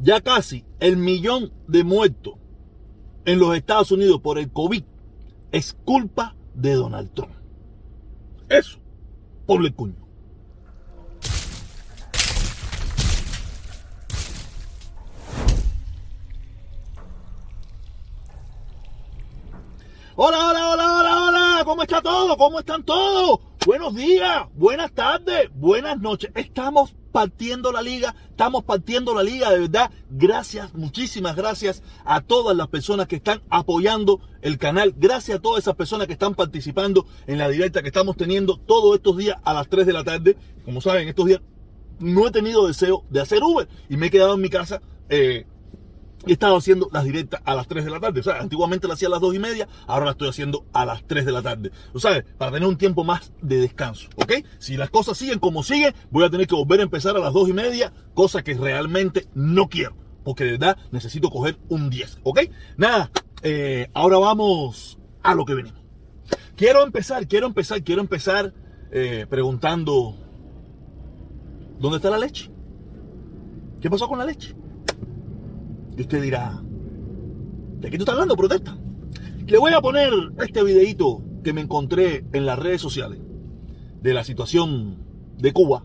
ya casi el millón de muertos en los Estados Unidos por el COVID es culpa de Donald Trump. Eso, por el cuño. Hola, hola, hola, hola, hola. ¿Cómo está todo? ¿Cómo están todos? Buenos días, buenas tardes, buenas noches. Estamos partiendo la liga, estamos partiendo la liga, de verdad. Gracias, muchísimas gracias a todas las personas que están apoyando el canal. Gracias a todas esas personas que están participando en la directa que estamos teniendo todos estos días a las 3 de la tarde. Como saben, estos días no he tenido deseo de hacer Uber y me he quedado en mi casa eh, he estado haciendo las directas a las 3 de la tarde. O sea, antiguamente las hacía a las 2 y media, ahora las estoy haciendo a las 3 de la tarde. O sea, para tener un tiempo más de descanso, ¿ok? Si las cosas siguen como siguen, voy a tener que volver a empezar a las 2 y media, cosa que realmente no quiero. Porque de verdad necesito coger un 10, ¿ok? Nada, eh, ahora vamos a lo que venimos. Quiero empezar, quiero empezar, quiero empezar eh, preguntando, ¿dónde está la leche? ¿Qué pasó con la leche? Y usted dirá, ¿de qué tú estás hablando? Protesta. Le voy a poner este videito que me encontré en las redes sociales de la situación de Cuba,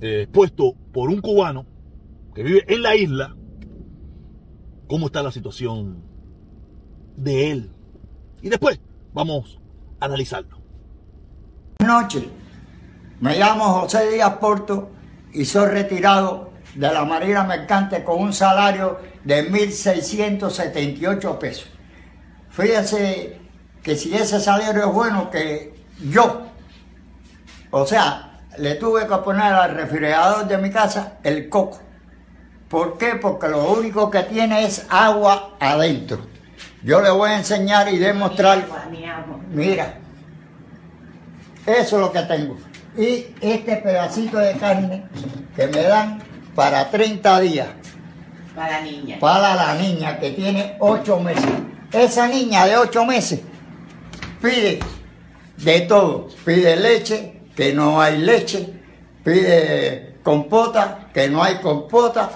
eh, puesto por un cubano que vive en la isla, cómo está la situación de él. Y después vamos a analizarlo. Buenas noches, me llamo José Díaz Porto y soy retirado de la Marina Mercante con un salario de 1.678 pesos. Fíjese que si ese salario es bueno, que yo, o sea, le tuve que poner al refrigerador de mi casa el coco. ¿Por qué? Porque lo único que tiene es agua adentro. Yo le voy a enseñar y demostrar. Mira, eso es lo que tengo. Y este pedacito de carne que me dan para 30 días. Para la niña. Para la niña que tiene 8 meses. Esa niña de 8 meses pide de todo. Pide leche, que no hay leche. Pide compota, que no hay compota.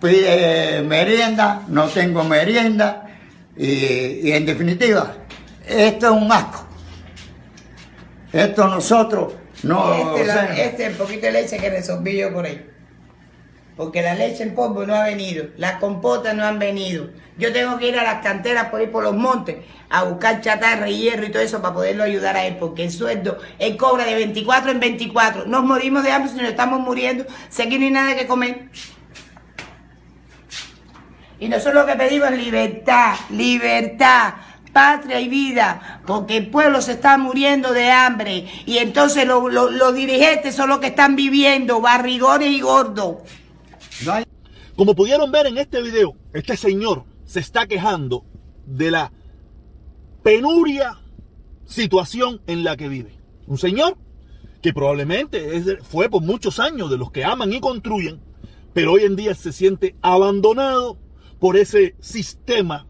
Pide merienda, no tengo merienda. Y, y en definitiva, esto es un asco. Esto nosotros no... Este, la- este el poquito de leche que resolví yo por ahí. Porque la leche en polvo no ha venido, las compotas no han venido. Yo tengo que ir a las canteras por ir por los montes a buscar chatarra y hierro y todo eso para poderlo ayudar a él, porque el sueldo, él cobra de 24 en 24. Nos morimos de hambre si nos estamos muriendo, sé que no hay nada que comer. Y nosotros lo que pedimos es libertad, libertad, patria y vida, porque el pueblo se está muriendo de hambre y entonces lo- lo- los dirigentes son los que están viviendo, barrigones y gordos. Como pudieron ver en este video, este señor se está quejando de la penuria situación en la que vive. Un señor que probablemente fue por muchos años de los que aman y construyen, pero hoy en día se siente abandonado por ese sistema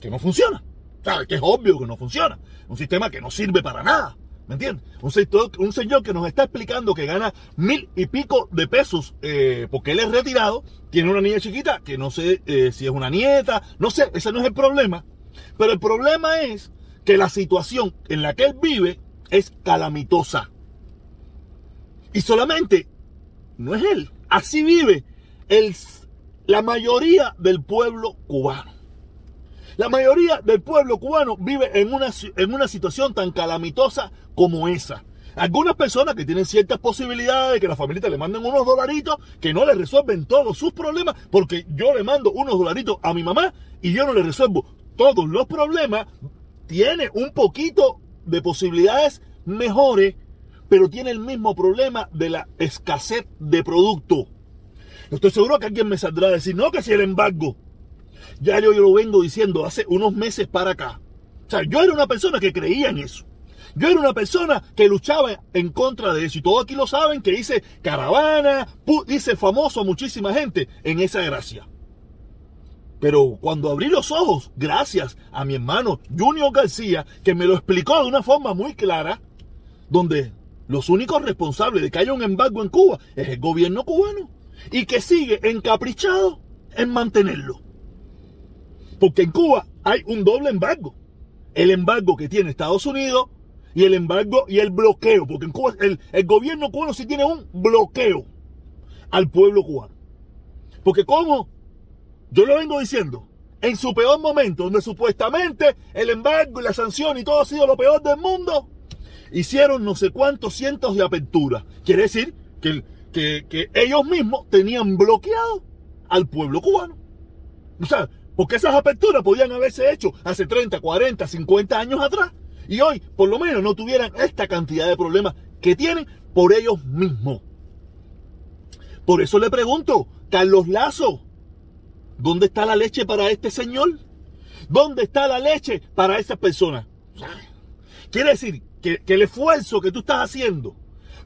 que no funciona. ¿Sabes? Que es obvio que no funciona. Un sistema que no sirve para nada. ¿Me entiendes? Un, señor que nos está explicando que gana mil y pico de pesos eh, porque él es retirado, tiene una niña chiquita que no sé eh, si es una nieta, no sé, ese no es el problema. Pero el problema es que la situación en la que él vive es calamitosa. Y solamente, no es él, así vive el, la mayoría del pueblo cubano. La mayoría del pueblo cubano vive en una, en una situación tan calamitosa como esa. Algunas personas que tienen ciertas posibilidades de que la familia le manden unos dolaritos que no le resuelven todos sus problemas, porque yo le mando unos dolaritos a mi mamá y yo no le resuelvo todos los problemas, tiene un poquito de posibilidades mejores, pero tiene el mismo problema de la escasez de producto. Estoy seguro que alguien me saldrá a decir, no, que si el embargo. Ya yo, yo lo vengo diciendo hace unos meses para acá. O sea, yo era una persona que creía en eso. Yo era una persona que luchaba en contra de eso. Y todos aquí lo saben que hice caravana, hice famoso a muchísima gente en esa gracia. Pero cuando abrí los ojos, gracias a mi hermano Junior García, que me lo explicó de una forma muy clara, donde los únicos responsables de que haya un embargo en Cuba es el gobierno cubano. y que sigue encaprichado en mantenerlo. Porque en Cuba hay un doble embargo. El embargo que tiene Estados Unidos y el embargo y el bloqueo. Porque en Cuba el, el gobierno cubano sí tiene un bloqueo al pueblo cubano. Porque como yo lo vengo diciendo, en su peor momento, donde supuestamente el embargo y la sanción y todo ha sido lo peor del mundo, hicieron no sé cuántos cientos de aperturas. Quiere decir que, que, que ellos mismos tenían bloqueado al pueblo cubano. O sea, porque esas aperturas podían haberse hecho hace 30, 40, 50 años atrás. Y hoy, por lo menos, no tuvieran esta cantidad de problemas que tienen por ellos mismos. Por eso le pregunto, Carlos Lazo, ¿dónde está la leche para este señor? ¿Dónde está la leche para esa persona? Quiere decir que, que el esfuerzo que tú estás haciendo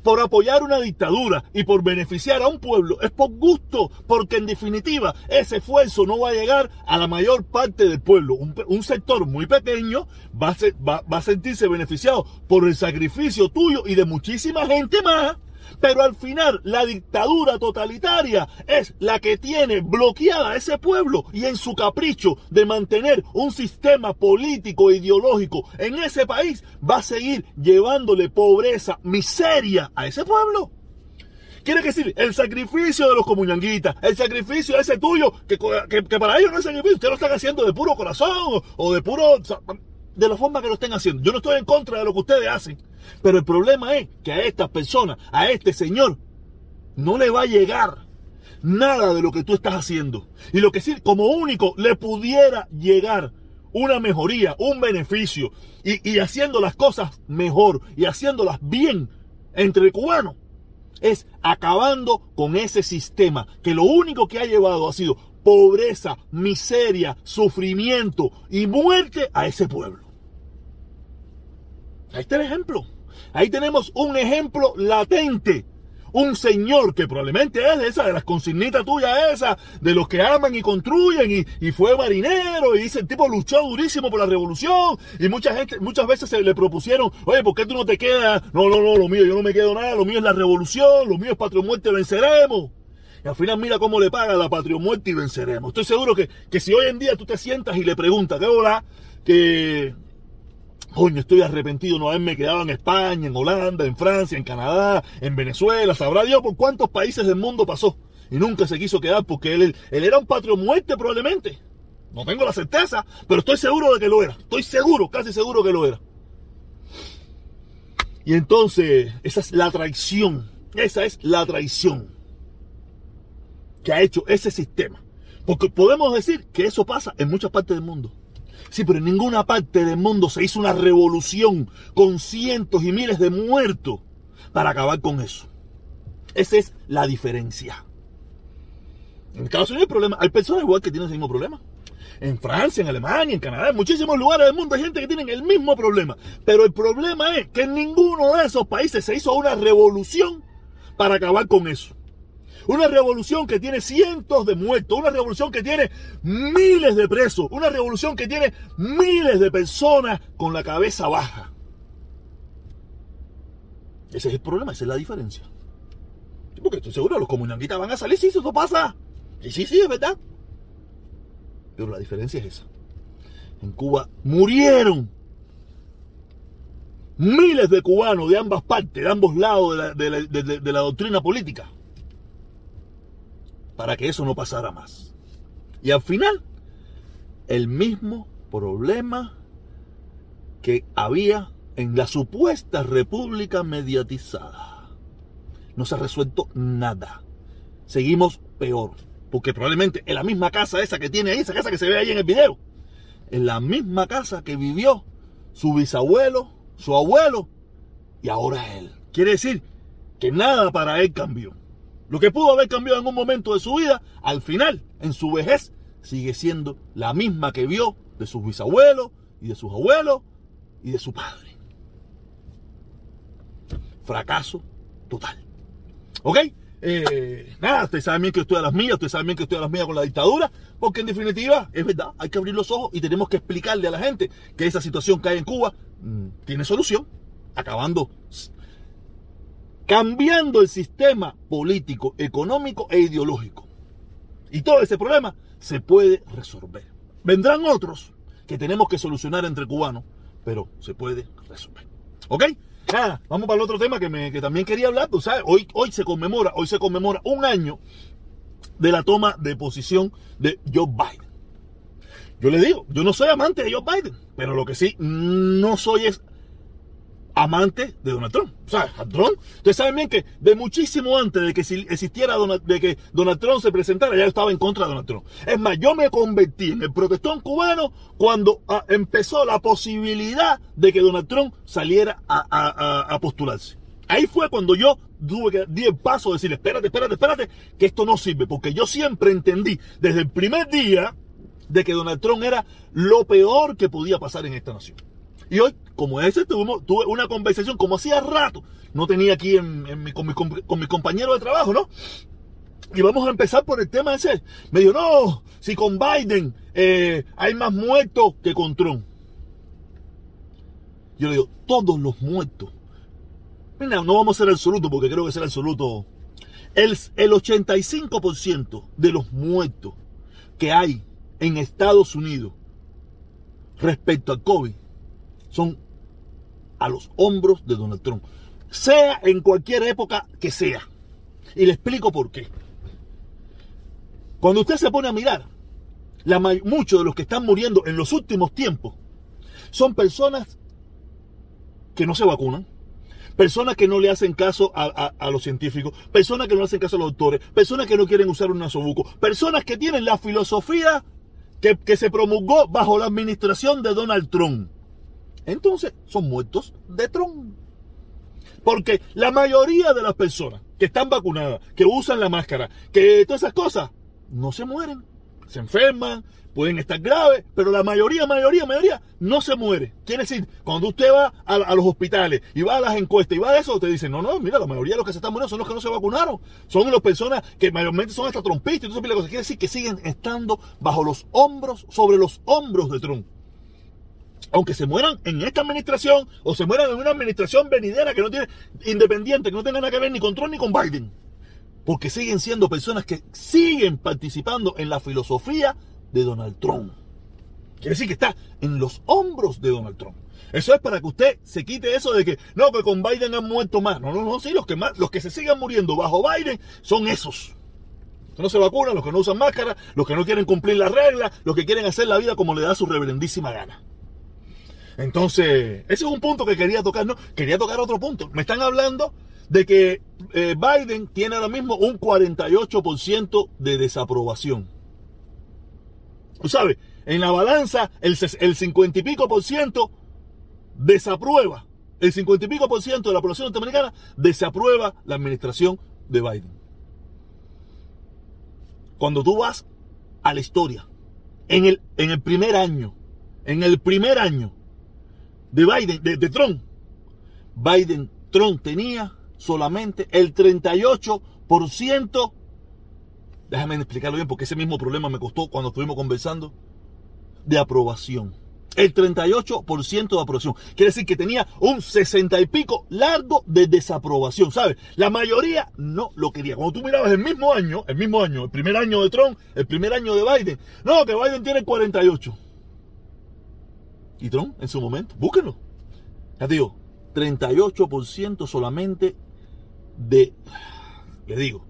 por apoyar una dictadura y por beneficiar a un pueblo es por gusto, porque en definitiva ese esfuerzo no va a llegar a la mayor parte del pueblo. Un, un sector muy pequeño va a, ser, va, va a sentirse beneficiado por el sacrificio tuyo y de muchísima gente más pero al final la dictadura totalitaria es la que tiene bloqueada a ese pueblo y en su capricho de mantener un sistema político e ideológico en ese país va a seguir llevándole pobreza, miseria a ese pueblo. Quiere decir, el sacrificio de los comunanguitas, el sacrificio ese tuyo, que, que, para ellos no es sacrificio, ustedes lo están haciendo de puro corazón o de puro de la forma que lo estén haciendo. Yo no estoy en contra de lo que ustedes hacen. Pero el problema es que a estas personas, a este señor, no le va a llegar nada de lo que tú estás haciendo. Y lo que sí, como único, le pudiera llegar una mejoría, un beneficio, y, y haciendo las cosas mejor y haciéndolas bien entre cubanos, es acabando con ese sistema que lo único que ha llevado ha sido pobreza, miseria, sufrimiento y muerte a ese pueblo. Ahí está el ejemplo. Ahí tenemos un ejemplo latente. Un señor que probablemente es de esa, de las consignitas tuyas esa, de los que aman y construyen y, fue marinero y dice el tipo luchó durísimo por la revolución y mucha gente, muchas veces se le propusieron, oye, ¿por qué tú no te quedas? No, no, no, lo mío, yo no me quedo nada, lo mío es la revolución, lo mío es patria muerte, venceremos. Y al final mira cómo le paga la patria muerte y venceremos. Estoy seguro que, que si hoy en día tú te sientas y le preguntas, ¿qué hola? Que Coño, estoy arrepentido no haberme quedado en España, en Holanda, en Francia, en Canadá, en Venezuela. Sabrá Dios por cuántos países del mundo pasó. Y nunca se quiso quedar porque él, él era un patrio muerte probablemente. No tengo la certeza, pero estoy seguro de que lo era. Estoy seguro, casi seguro que lo era. Y entonces, esa es la traición. Esa es la traición que ha hecho ese sistema. Porque podemos decir que eso pasa en muchas partes del mundo. Sí, pero en ninguna parte del mundo se hizo una revolución con cientos y miles de muertos para acabar con eso. Esa es la diferencia. En Estados Unidos hay problema. Hay personas igual que tienen ese mismo problema. En Francia, en Alemania, en Canadá, en muchísimos lugares del mundo hay gente que tiene el mismo problema. Pero el problema es que en ninguno de esos países se hizo una revolución para acabar con eso. Una revolución que tiene cientos de muertos, una revolución que tiene miles de presos, una revolución que tiene miles de personas con la cabeza baja. Ese es el problema, esa es la diferencia. Porque estoy seguro, los comunanguitas van a salir, sí, eso pasa. Y sí, sí, es verdad. Pero la diferencia es esa. En Cuba murieron miles de cubanos de ambas partes, de ambos lados de la, doctrina política para que eso no pasara más. Y al final, el mismo problema que había en la supuesta república mediatizada. No se ha resuelto nada. Seguimos peor. Porque probablemente en la misma casa esa que tiene ahí, esa casa que se ve ahí en el video, en la misma casa que vivió su bisabuelo, su abuelo y ahora él. Quiere decir que nada para él cambió. Lo que pudo haber cambiado en un momento de su vida, al final, en su vejez, sigue siendo la misma que vio de sus bisabuelos y de sus abuelos y de su padre. Fracaso total. ¿Ok? Eh, nada, ustedes saben bien que estoy a las mías, ustedes saben bien que estoy a las mías con la dictadura, porque en definitiva, es verdad, hay que abrir los ojos y tenemos que explicarle a la gente que esa situación que hay en Cuba mmm, tiene solución, acabando cambiando el sistema político, económico e ideológico. Y todo ese problema se puede resolver. Vendrán otros que tenemos que solucionar entre cubanos, pero se puede resolver. ¿Ok? Ah, vamos para el otro tema que, me, que también quería hablar. Tú sabes, hoy, hoy se conmemora, hoy se conmemora un año de la toma de posición de Joe Biden. Yo le digo, yo no soy amante de Joe Biden, pero lo que sí no soy es amante de Donald Trump. O sea, Trump, ustedes saben bien que de muchísimo antes de que existiera Donald, de que Donald Trump se presentara, ya estaba en contra de Donald Trump. Es más, yo me convertí en el protestón cubano cuando ah, empezó la posibilidad de que Donald Trump saliera a, postularse. Ahí fue cuando yo tuve que di el paso de decir, espérate, espérate, espérate, que esto no sirve, porque yo siempre entendí desde el primer día de que Donald Trump era lo peor que podía pasar en esta nación. Y hoy, como ese, tuvimos, tuve una conversación como hacía rato, no tenía aquí con, mi, con, compañero de trabajo, ¿no? Y vamos a empezar por el tema ese. Me dijo, no, si con Biden eh, hay más muertos que con Trump. Yo le digo, todos los muertos. Mira, no vamos a ser absoluto porque creo que será absoluto. El, el 85% de los muertos que hay en Estados Unidos respecto al COVID son a los hombros de Donald Trump. Sea en cualquier época que sea. Y le explico por qué. Cuando usted se pone a mirar, la, muchos de los que están muriendo en los últimos tiempos son personas que no se vacunan, personas que no le hacen caso a, los científicos, personas que no hacen caso a los doctores, personas que no quieren usar un nasobuco, personas que tienen la filosofía que, que se promulgó bajo la administración de Donald Trump entonces son muertos de Trump. Porque la mayoría de las personas que están vacunadas, que usan la máscara, que todas esas cosas, no se mueren. Se enferman, pueden estar graves, pero la mayoría, mayoría, mayoría no se muere. Quiere decir, cuando usted va a, los hospitales y va a las encuestas y va a eso, te dicen, no, no, mira, la mayoría de los que se están muriendo son los que no se vacunaron. Son las personas que mayormente son hasta trompistas y todo cosas. Quiere decir que siguen estando bajo los hombros, sobre los hombros de Trump aunque se mueran en esta administración o se mueran en una administración venidera que no tiene independiente, que no tenga nada que ver ni con Trump ni con Biden. Porque siguen siendo personas que siguen participando en la filosofía de Donald Trump. Quiere decir que está en los hombros de Donald Trump. Eso es para que usted se quite eso de que no, que con Biden han muerto más. No, no, no, sí, los que más, los que se sigan muriendo bajo Biden son esos. Los que no se vacunan, los que no usan máscara, los que no quieren cumplir las reglas, los que quieren hacer la vida como le da su reverendísima gana. Entonces, ese es un punto que quería tocar, ¿no? Quería tocar otro punto. Me están hablando de que eh, Biden tiene ahora mismo un 48% de desaprobación. Tú sabes, en la balanza el, el 50 y pico por ciento desaprueba. El 50 y pico por ciento de la población norteamericana desaprueba la administración de Biden. Cuando tú vas a la historia, en el, en el primer año, en el primer año de Biden, de, Trump, Biden, Trump tenía solamente el 38%, déjame explicarlo bien porque ese mismo problema me costó cuando estuvimos conversando, de aprobación. El 38% de aprobación. Quiere decir que tenía un 60 y pico largo de desaprobación, ¿sabes? La mayoría no lo quería. Cuando tú mirabas el mismo año, el mismo año, el primer año de Trump, el primer año de Biden, no, que Biden tiene 48 y Trump en su momento. Búsquenlo. Ya digo, 38% solamente de, le digo,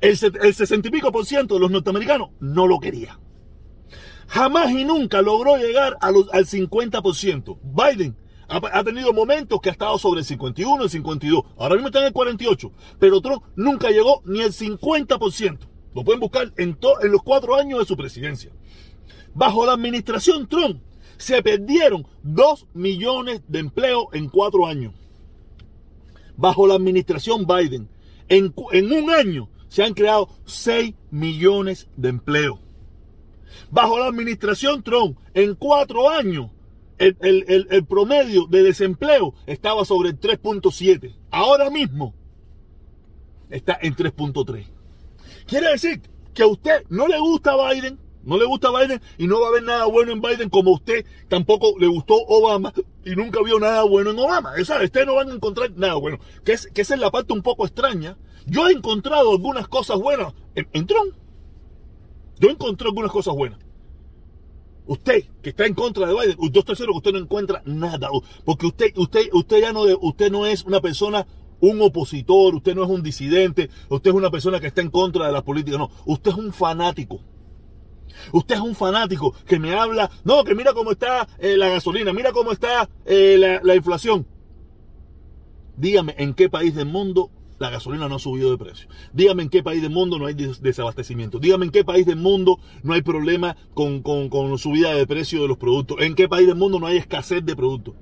el, el 60 y pico por ciento de los norteamericanos no lo quería. Jamás y nunca logró llegar al 50%. Biden ha, tenido momentos que ha estado sobre el 51, el 52. Ahora mismo está en el 48. Pero Trump nunca llegó ni al 50%. Lo pueden buscar en los cuatro años de su presidencia. Bajo la administración Trump, se perdieron 2 millones de empleos en cuatro años. Bajo la administración Biden, en, un año se han creado 6 millones de empleos. Bajo la administración Trump, en cuatro años, el, el promedio de desempleo estaba sobre el 3.7. Ahora mismo está en 3.3. Quiere decir que a usted no le gusta Biden, no le gusta Biden y no va a haber nada bueno en Biden como usted tampoco le gustó Obama y nunca vio nada bueno en Obama. Esa, ustedes no van a encontrar nada bueno. Que, es, que esa es la parte un poco extraña. Yo he encontrado algunas cosas buenas en, Trump. Yo encontré algunas cosas buenas. Usted que está en contra de Biden, yo estoy seguro que usted no encuentra nada, porque usted, usted, usted ya no, usted no es una persona, un opositor, usted no es un disidente, usted es una persona que está en contra de la política, no, usted es un fanático. Usted es un fanático que me habla, no, que mira cómo está eh, la gasolina, mira cómo está eh, la, la inflación. Dígame en qué país del mundo la gasolina no ha subido de precio. Dígame en qué país del mundo no hay desabastecimiento. Dígame en qué país del mundo no hay problema con, con, subida de precio de los productos. En qué país del mundo no hay escasez de productos.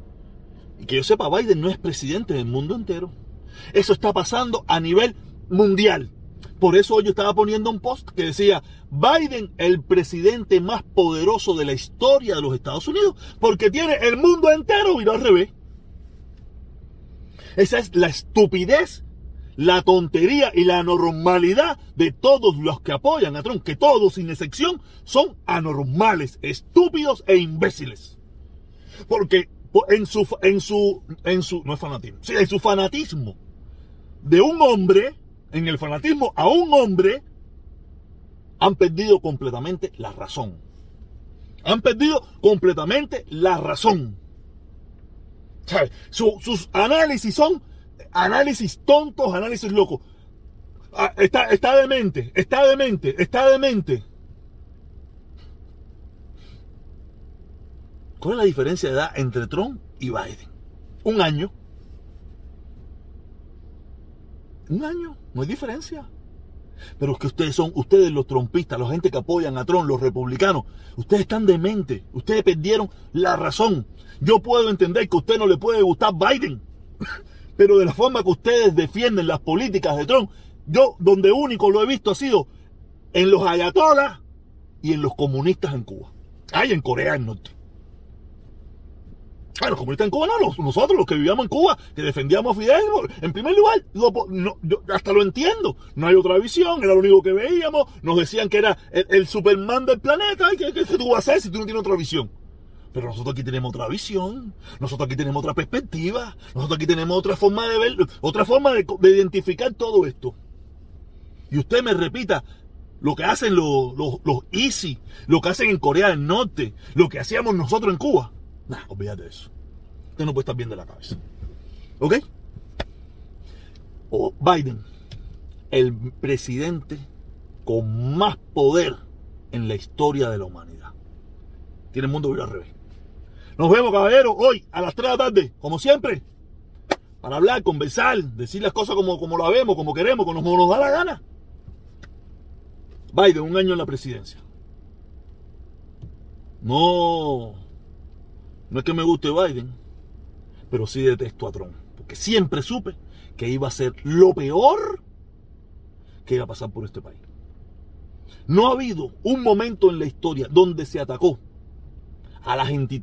Y que yo sepa, Biden no es presidente del mundo entero. Eso está pasando a nivel mundial. Por eso yo estaba poniendo un post que decía, Biden, el presidente más poderoso de la historia de los Estados Unidos, porque tiene el mundo entero y al revés. Esa es la estupidez la tontería y la anormalidad de todos los que apoyan a Trump, que todos sin excepción son anormales, estúpidos e imbéciles. Porque en su, en su, en su, no es fanatismo, en su fanatismo de un hombre, en el fanatismo a un hombre, han perdido completamente la razón. Han perdido completamente la razón. sus análisis son análisis tontos, análisis locos. Ah, está, está demente, está demente, está demente. ¿Cuál es la diferencia de edad entre Trump y Biden? Un año. Un año, no hay diferencia. Pero es que ustedes son, ustedes los trompistas, la gente que apoyan a Trump, los republicanos, ustedes están demente, ustedes perdieron la razón. Yo puedo entender que a usted no le puede gustar Biden, pero de la forma que ustedes defienden las políticas de Trump, yo donde único lo he visto ha sido en los ayatolas y en los comunistas en Cuba. Hay en Corea del Norte. Ah, los comunistas en Cuba no, nosotros los que vivíamos en Cuba, que defendíamos a Fidel, en primer lugar, hasta lo entiendo, no hay otra visión, era lo único que veíamos, nos decían que era el, Superman del planeta, ¿qué, qué, qué tú vas a hacer si tú no tienes otra visión? Pero nosotros aquí tenemos otra visión, nosotros aquí tenemos otra perspectiva, nosotros aquí tenemos otra forma de ver, otra forma de, identificar todo esto. Y usted me repita lo que hacen los, los, los Easy, lo que hacen en Corea del Norte, lo que hacíamos nosotros en Cuba. Nah, olvídate de eso. Usted no puede estar bien de la cabeza. ¿Ok? O Biden, el presidente con más poder en la historia de la humanidad. Tiene el mundo vivo al revés. Nos vemos, caballeros, hoy a las 3 de la tarde, como siempre, para hablar, conversar, decir las cosas como, como vemos, como queremos, como nos da la gana. Biden, un año en la presidencia. No, no es que me guste Biden, pero sí detesto a Trump, porque siempre supe que iba a ser lo peor que iba a pasar por este país. No ha habido un momento en la historia donde se atacó a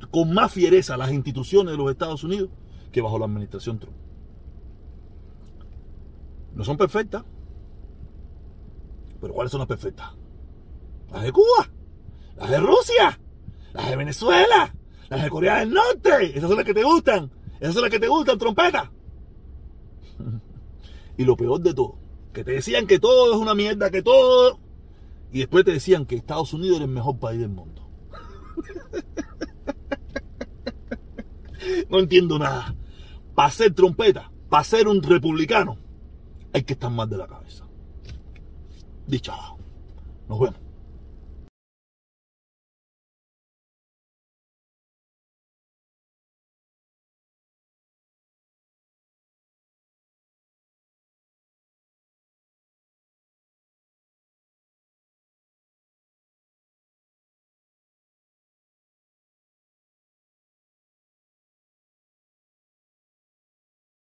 con más fiereza a las instituciones de los Estados Unidos que bajo la administración Trump. No son perfectas, pero ¿cuáles son las perfectas? Las de Cuba, las de Rusia, las de Venezuela, las de Corea del Norte. Esas son las que te gustan. Esas son las que te gustan, trompeta. y lo peor de todo, que te decían que todo es una mierda, que todo... Y después te decían que Estados Unidos era el mejor país del mundo. No entiendo nada. Para ser trompeta, para ser un republicano, hay que estar más de la cabeza. Dicho. Nos vemos.